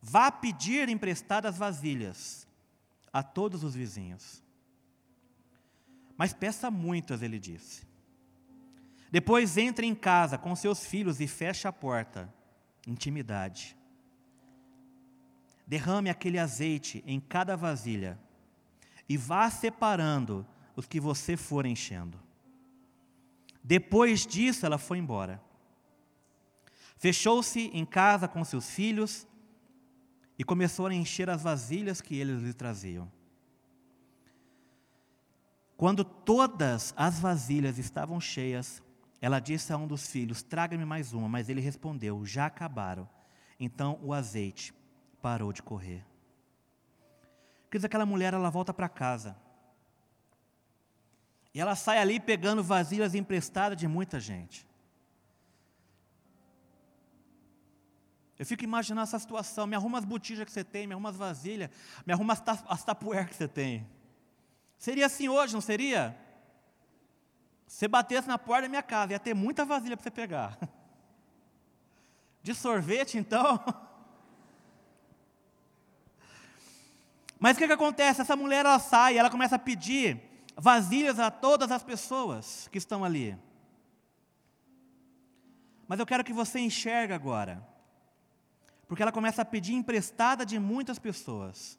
Vá pedir emprestadas vasilhas a todos os vizinhos. Mas peça muitas, ele disse. Depois entre em casa com seus filhos e feche a porta. Intimidade. Derrame aquele azeite em cada vasilha e vá separando os que você for enchendo. Depois disso, ela foi embora. Fechou-se em casa com seus filhos e começou a encher as vasilhas que eles lhe traziam. Quando todas as vasilhas estavam cheias, ela disse a um dos filhos: Traga-me mais uma. Mas ele respondeu: Já acabaram. Então o azeite parou de correr. Quer dizer, aquela mulher ela volta para casa. E ela sai ali pegando vasilhas emprestadas de muita gente. Eu fico imaginando essa situação. Me arruma as botijas que você tem, me arruma as vasilhas, me arruma as, as tapuer que você tem. Seria assim hoje, não seria? Você batesse na porta da minha casa, ia ter muita vasilha para você pegar. <laughs> De sorvete, então. <laughs> Mas o que, que acontece? Essa mulher ela sai, ela começa a pedir vasilhas a todas as pessoas que estão ali. Mas eu quero que você enxergue agora, porque ela começa a pedir emprestada de muitas pessoas.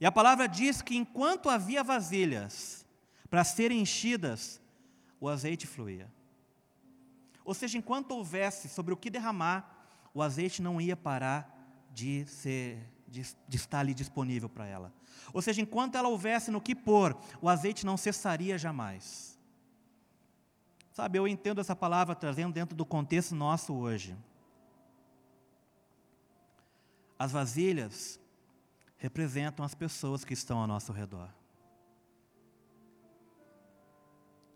E a palavra diz que enquanto havia vasilhas para serem enchidas, o azeite fluía. Ou seja, enquanto houvesse sobre o que derramar, o azeite não ia parar de ser de, de estar ali disponível para ela. Ou seja, enquanto ela houvesse no que pôr, o azeite não cessaria jamais. Sabe, eu entendo essa palavra trazendo dentro do contexto nosso hoje. As vasilhas representam as pessoas que estão ao nosso redor.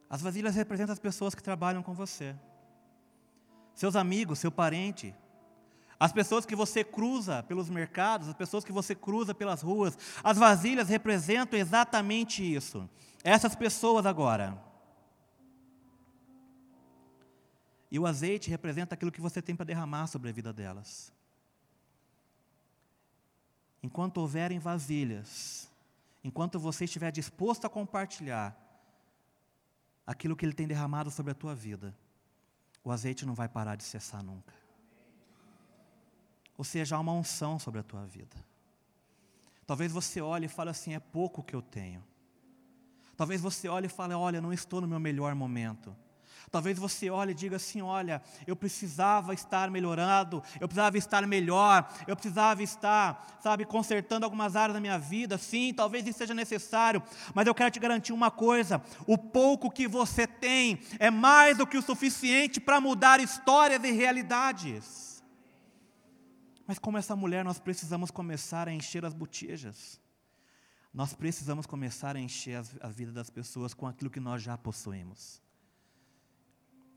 As vasilhas representam as pessoas que trabalham com você. Seus amigos, seu parente, as pessoas que você cruza pelos mercados, as pessoas que você cruza pelas ruas, as vasilhas representam exatamente isso. Essas pessoas agora. E o azeite representa aquilo que você tem para derramar sobre a vida delas. Enquanto houverem vasilhas, enquanto você estiver disposto a compartilhar aquilo que Ele tem derramado sobre a tua vida, o azeite não vai parar de cessar nunca. Ou seja, há uma unção sobre a tua vida. Talvez você olhe e fale assim: é pouco que eu tenho. Talvez você olhe e fale: olha, não estou no meu melhor momento. Talvez você olhe e diga assim: olha, eu precisava estar melhorado, eu precisava estar melhor, eu precisava estar, sabe, consertando algumas áreas da minha vida. Sim, talvez isso seja necessário, mas eu quero te garantir uma coisa: o pouco que você tem é mais do que o suficiente para mudar histórias e realidades. Mas como essa mulher, nós precisamos começar a encher as botijas. Nós precisamos começar a encher a vida das pessoas com aquilo que nós já possuímos.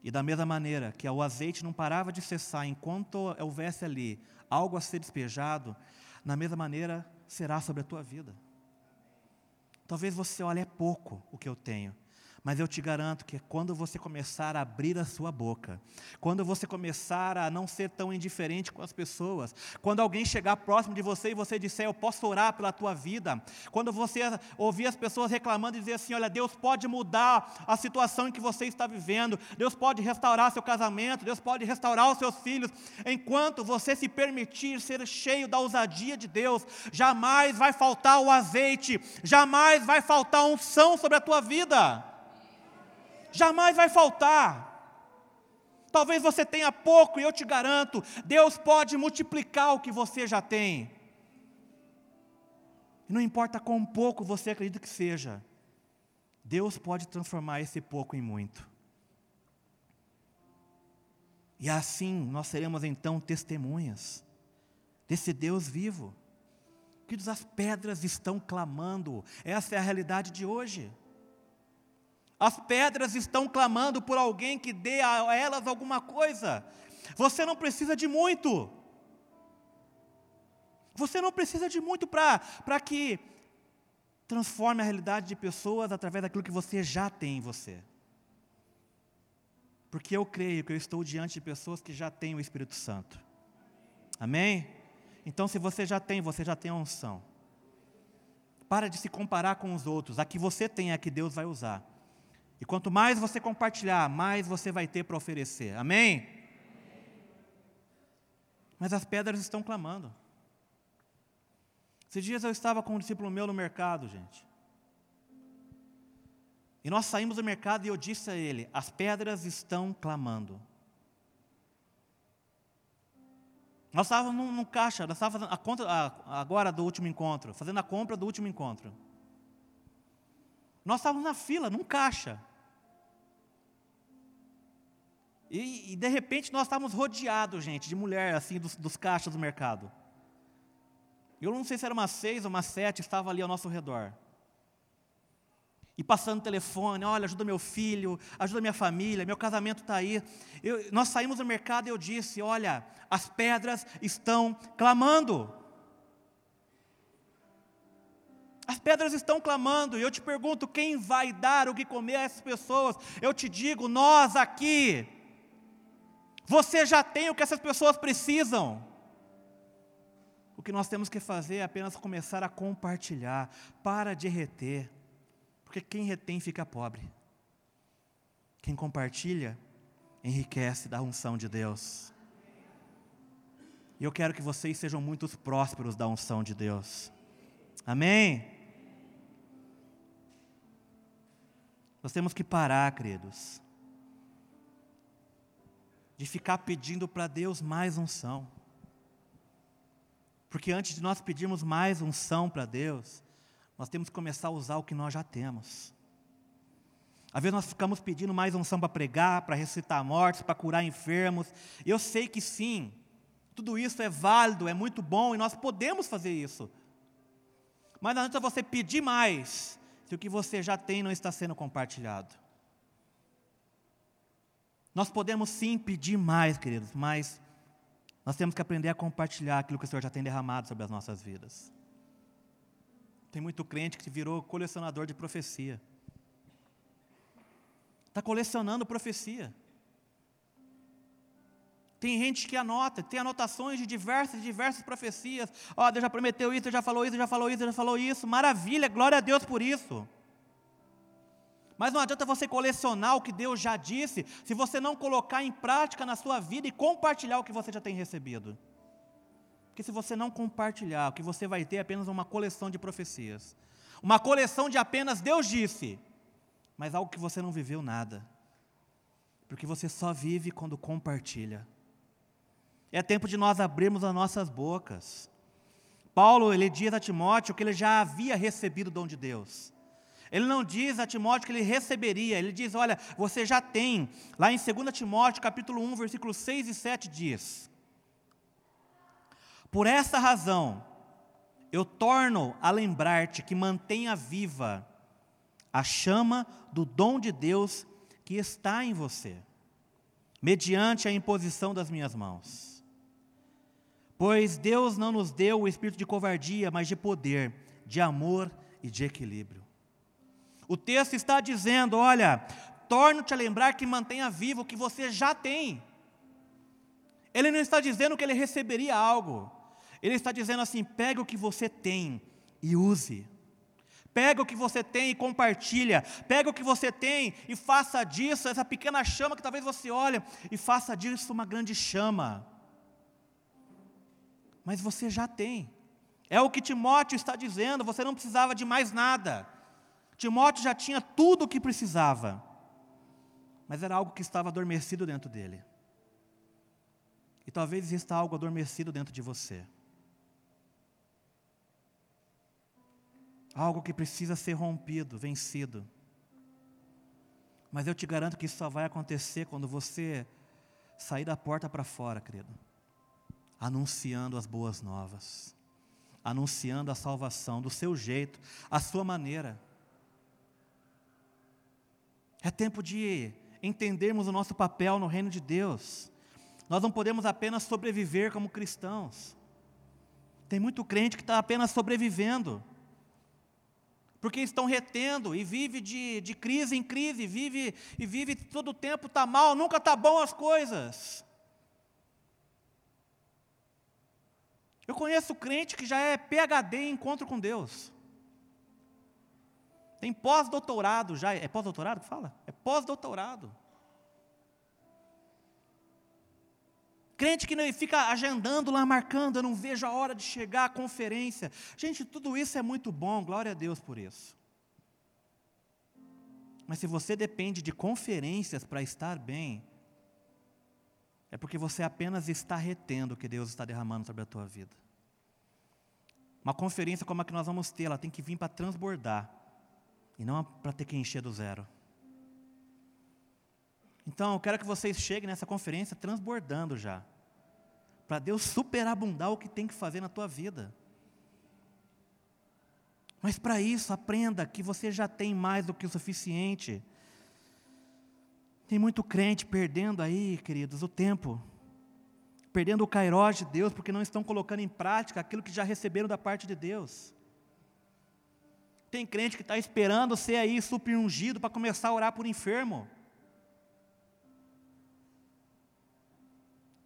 E da mesma maneira que o azeite não parava de cessar enquanto houvesse ali algo a ser despejado, na mesma maneira será sobre a tua vida. Talvez você olhe, é pouco o que eu tenho. Mas eu te garanto que quando você começar a abrir a sua boca, quando você começar a não ser tão indiferente com as pessoas, quando alguém chegar próximo de você e você disser, eu posso orar pela tua vida, quando você ouvir as pessoas reclamando e dizer assim, olha, Deus pode mudar a situação em que você está vivendo, Deus pode restaurar seu casamento, Deus pode restaurar os seus filhos, enquanto você se permitir ser cheio da ousadia de Deus, jamais vai faltar o azeite, jamais vai faltar unção sobre a tua vida jamais vai faltar. Talvez você tenha pouco, e eu te garanto, Deus pode multiplicar o que você já tem. E não importa quão pouco você acredita que seja, Deus pode transformar esse pouco em muito. E assim nós seremos então testemunhas desse Deus vivo. Que as pedras estão clamando, essa é a realidade de hoje. As pedras estão clamando por alguém que dê a elas alguma coisa. Você não precisa de muito. Você não precisa de muito para que transforme a realidade de pessoas através daquilo que você já tem em você. Porque eu creio que eu estou diante de pessoas que já têm o Espírito Santo. Amém? Então, se você já tem, você já tem a unção. Para de se comparar com os outros. A que você tem é a que Deus vai usar. E quanto mais você compartilhar, mais você vai ter para oferecer. Amém? Mas as pedras estão clamando. Esses dias eu estava com um discípulo meu no mercado, gente. E nós saímos do mercado e eu disse a ele: as pedras estão clamando. Nós estávamos num, num caixa, nós estávamos fazendo a conta a, agora do último encontro, fazendo a compra do último encontro. Nós estávamos na fila, num caixa. E, e, de repente nós estávamos rodeados, gente, de mulher, assim, dos, dos caixas do mercado. Eu não sei se era uma seis ou uma sete, estava ali ao nosso redor. E passando telefone, olha, ajuda meu filho, ajuda minha família, meu casamento está aí. Eu, nós saímos do mercado e eu disse: olha, as pedras estão clamando. As pedras estão clamando, e eu te pergunto: quem vai dar o que comer a essas pessoas? Eu te digo: nós aqui. Você já tem o que essas pessoas precisam. O que nós temos que fazer é apenas começar a compartilhar, para de reter, porque quem retém fica pobre. Quem compartilha enriquece da unção de Deus. E eu quero que vocês sejam muitos prósperos da unção de Deus. Amém? Nós temos que parar, queridos, de ficar pedindo para Deus mais unção. Porque antes de nós pedirmos mais unção para Deus, nós temos que começar a usar o que nós já temos. Às vezes nós ficamos pedindo mais unção para pregar, para ressuscitar mortes, para curar enfermos. Eu sei que sim, tudo isso é válido, é muito bom e nós podemos fazer isso. Mas não adianta você pedir mais se o que você já tem não está sendo compartilhado. Nós podemos sim pedir mais, queridos, mas nós temos que aprender a compartilhar aquilo que o Senhor já tem derramado sobre as nossas vidas. Tem muito crente que virou colecionador de profecia. Está colecionando profecia. Tem gente que anota, tem anotações de diversas, diversas profecias. Ó, oh, Deus já prometeu isso, Deus já falou isso, já falou isso, já falou isso. Maravilha, glória a Deus por isso. Mas não adianta você colecionar o que Deus já disse, se você não colocar em prática na sua vida e compartilhar o que você já tem recebido. Porque se você não compartilhar, o que você vai ter é apenas uma coleção de profecias. Uma coleção de apenas Deus disse, mas algo que você não viveu nada. porque você só vive quando compartilha. É tempo de nós abrirmos as nossas bocas. Paulo, ele diz a Timóteo que ele já havia recebido o dom de Deus. Ele não diz a Timóteo que ele receberia, ele diz: Olha, você já tem. Lá em 2 Timóteo, capítulo 1, versículos 6 e 7 diz: Por essa razão, eu torno a lembrar-te que mantenha viva a chama do dom de Deus que está em você, mediante a imposição das minhas mãos. Pois Deus não nos deu o espírito de covardia, mas de poder, de amor e de equilíbrio. O texto está dizendo: olha, torno-te a lembrar que mantenha vivo o que você já tem. Ele não está dizendo que ele receberia algo, ele está dizendo assim: pegue o que você tem e use. Pega o que você tem e compartilha. Pega o que você tem e faça disso, essa pequena chama que talvez você olhe, e faça disso uma grande chama. Mas você já tem. É o que Timóteo está dizendo, você não precisava de mais nada. Timóteo já tinha tudo o que precisava. Mas era algo que estava adormecido dentro dele. E talvez exista algo adormecido dentro de você. algo que precisa ser rompido, vencido. Mas eu te garanto que isso só vai acontecer quando você sair da porta para fora, querido, anunciando as boas novas, anunciando a salvação do seu jeito, a sua maneira. É tempo de entendermos o nosso papel no reino de Deus. Nós não podemos apenas sobreviver como cristãos. Tem muito crente que está apenas sobrevivendo porque estão retendo e vive de, de crise em crise, vive e vive todo o tempo está mal, nunca está bom as coisas. Eu conheço crente que já é PhD em encontro com Deus. Tem pós-doutorado já, é pós-doutorado que fala? É pós-doutorado. Crente que fica agendando lá, marcando, eu não vejo a hora de chegar à conferência. Gente, tudo isso é muito bom, glória a Deus por isso. Mas se você depende de conferências para estar bem, é porque você apenas está retendo o que Deus está derramando sobre a tua vida. Uma conferência como a que nós vamos ter, ela tem que vir para transbordar, e não para ter que encher do zero. Então, eu quero que vocês cheguem nessa conferência transbordando já. Para Deus superabundar o que tem que fazer na tua vida. Mas para isso, aprenda que você já tem mais do que o suficiente. Tem muito crente perdendo aí, queridos, o tempo. Perdendo o cairós de Deus, porque não estão colocando em prática aquilo que já receberam da parte de Deus. Tem crente que está esperando ser aí super ungido para começar a orar por enfermo.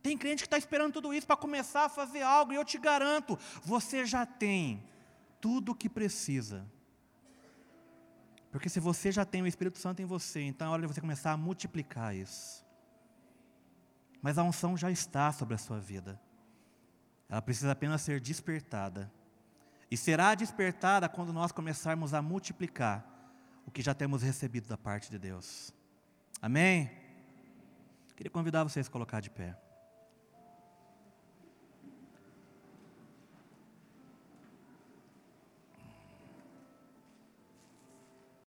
Tem crente que está esperando tudo isso para começar a fazer algo, e eu te garanto, você já tem tudo o que precisa. Porque se você já tem o Espírito Santo em você, então é hora de você começar a multiplicar isso. Mas a unção já está sobre a sua vida. Ela precisa apenas ser despertada. E será despertada quando nós começarmos a multiplicar o que já temos recebido da parte de Deus. Amém? Queria convidar vocês a colocar de pé.